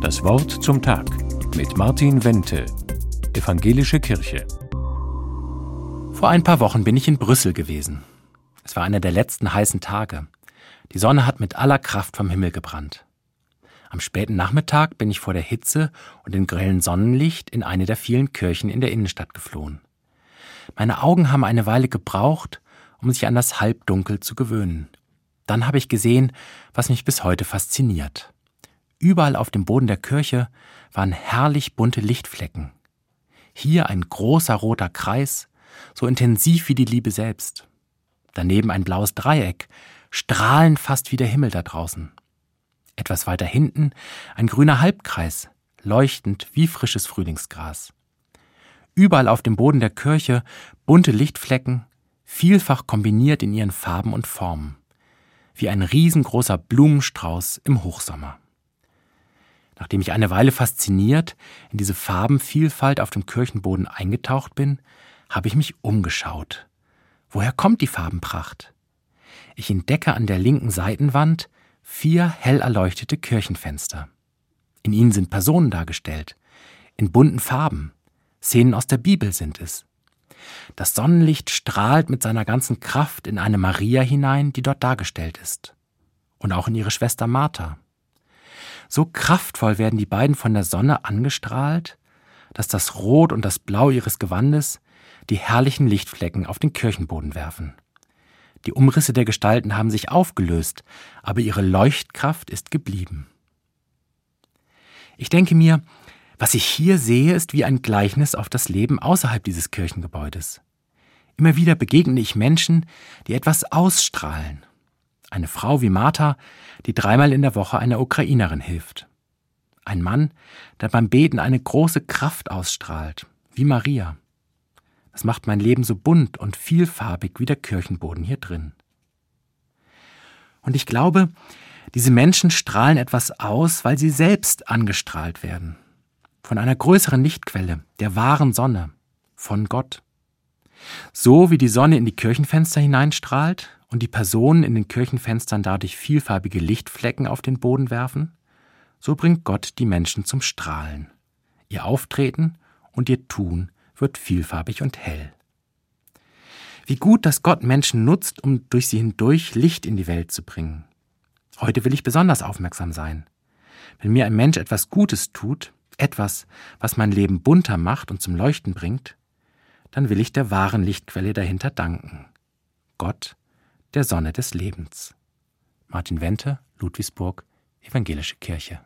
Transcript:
Das Wort zum Tag mit Martin Wente, Evangelische Kirche. Vor ein paar Wochen bin ich in Brüssel gewesen. Es war einer der letzten heißen Tage. Die Sonne hat mit aller Kraft vom Himmel gebrannt. Am späten Nachmittag bin ich vor der Hitze und dem grellen Sonnenlicht in eine der vielen Kirchen in der Innenstadt geflohen. Meine Augen haben eine Weile gebraucht, um sich an das Halbdunkel zu gewöhnen. Dann habe ich gesehen, was mich bis heute fasziniert. Überall auf dem Boden der Kirche waren herrlich bunte Lichtflecken. Hier ein großer roter Kreis, so intensiv wie die Liebe selbst. Daneben ein blaues Dreieck, strahlend fast wie der Himmel da draußen. Etwas weiter hinten ein grüner Halbkreis, leuchtend wie frisches Frühlingsgras. Überall auf dem Boden der Kirche bunte Lichtflecken, vielfach kombiniert in ihren Farben und Formen, wie ein riesengroßer Blumenstrauß im Hochsommer. Nachdem ich eine Weile fasziniert in diese Farbenvielfalt auf dem Kirchenboden eingetaucht bin, habe ich mich umgeschaut. Woher kommt die Farbenpracht? Ich entdecke an der linken Seitenwand vier hell erleuchtete Kirchenfenster. In ihnen sind Personen dargestellt, in bunten Farben. Szenen aus der Bibel sind es. Das Sonnenlicht strahlt mit seiner ganzen Kraft in eine Maria hinein, die dort dargestellt ist. Und auch in ihre Schwester Martha. So kraftvoll werden die beiden von der Sonne angestrahlt, dass das Rot und das Blau ihres Gewandes die herrlichen Lichtflecken auf den Kirchenboden werfen. Die Umrisse der Gestalten haben sich aufgelöst, aber ihre Leuchtkraft ist geblieben. Ich denke mir, was ich hier sehe, ist wie ein Gleichnis auf das Leben außerhalb dieses Kirchengebäudes. Immer wieder begegne ich Menschen, die etwas ausstrahlen. Eine Frau wie Martha, die dreimal in der Woche einer Ukrainerin hilft. Ein Mann, der beim Beten eine große Kraft ausstrahlt, wie Maria. Das macht mein Leben so bunt und vielfarbig wie der Kirchenboden hier drin. Und ich glaube, diese Menschen strahlen etwas aus, weil sie selbst angestrahlt werden von einer größeren Lichtquelle, der wahren Sonne, von Gott. So wie die Sonne in die Kirchenfenster hineinstrahlt und die Personen in den Kirchenfenstern dadurch vielfarbige Lichtflecken auf den Boden werfen, so bringt Gott die Menschen zum Strahlen. Ihr Auftreten und ihr Tun wird vielfarbig und hell. Wie gut, dass Gott Menschen nutzt, um durch sie hindurch Licht in die Welt zu bringen. Heute will ich besonders aufmerksam sein. Wenn mir ein Mensch etwas Gutes tut, etwas, was mein Leben bunter macht und zum Leuchten bringt, dann will ich der wahren Lichtquelle dahinter danken. Gott, der Sonne des Lebens. Martin Wente, Ludwigsburg, Evangelische Kirche.